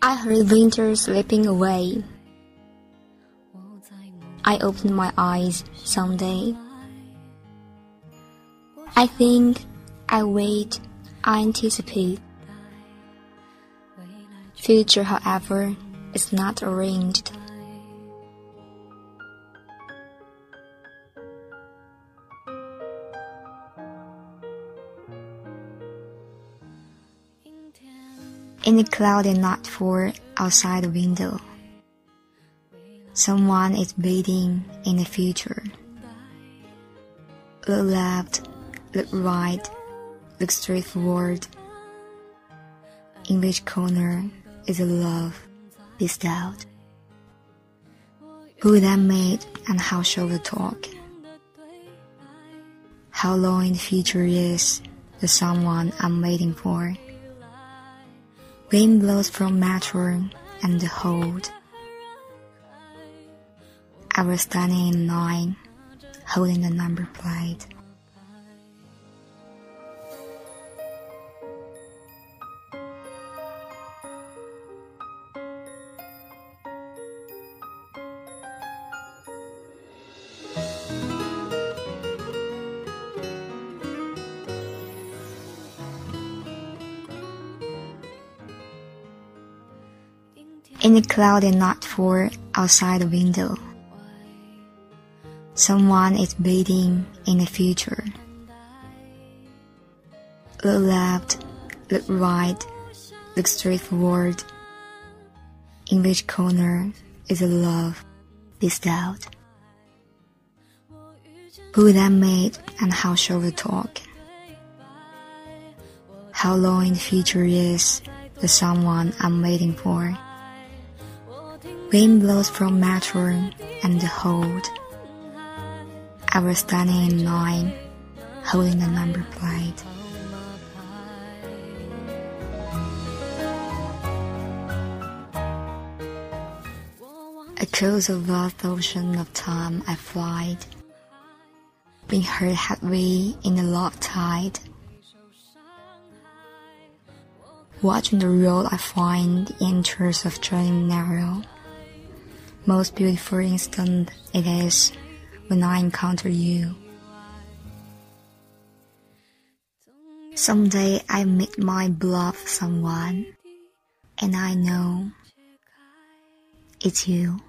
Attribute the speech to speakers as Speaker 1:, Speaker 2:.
Speaker 1: I heard winter slipping away. I opened my eyes someday. I think, I wait, I anticipate. Future, however, is not arranged. In the cloudy night for outside the window, someone is waiting in the future. Look left, look right, look straight forward. In which corner is a love bestowed? Who that made and how shall we talk? How long in the future is the someone I'm waiting for? Wind blows from metro and the hold. I was standing in line, holding the number plate. In the cloudy night for outside the window, someone is waiting in the future. Look left, look right, look straight forward. In which corner is a love bestowed? Who that made and how shall we talk? How long in the future is the someone I'm waiting for? Wind blows from metro and the hold. I was standing in line, holding the number plate. Across a vast ocean of time I flied, being hurt heavy in the low tide. Watching the road I find the interest of turning narrow. Most beautiful instant it is when I encounter you. Someday I meet my beloved someone, and I know it's you.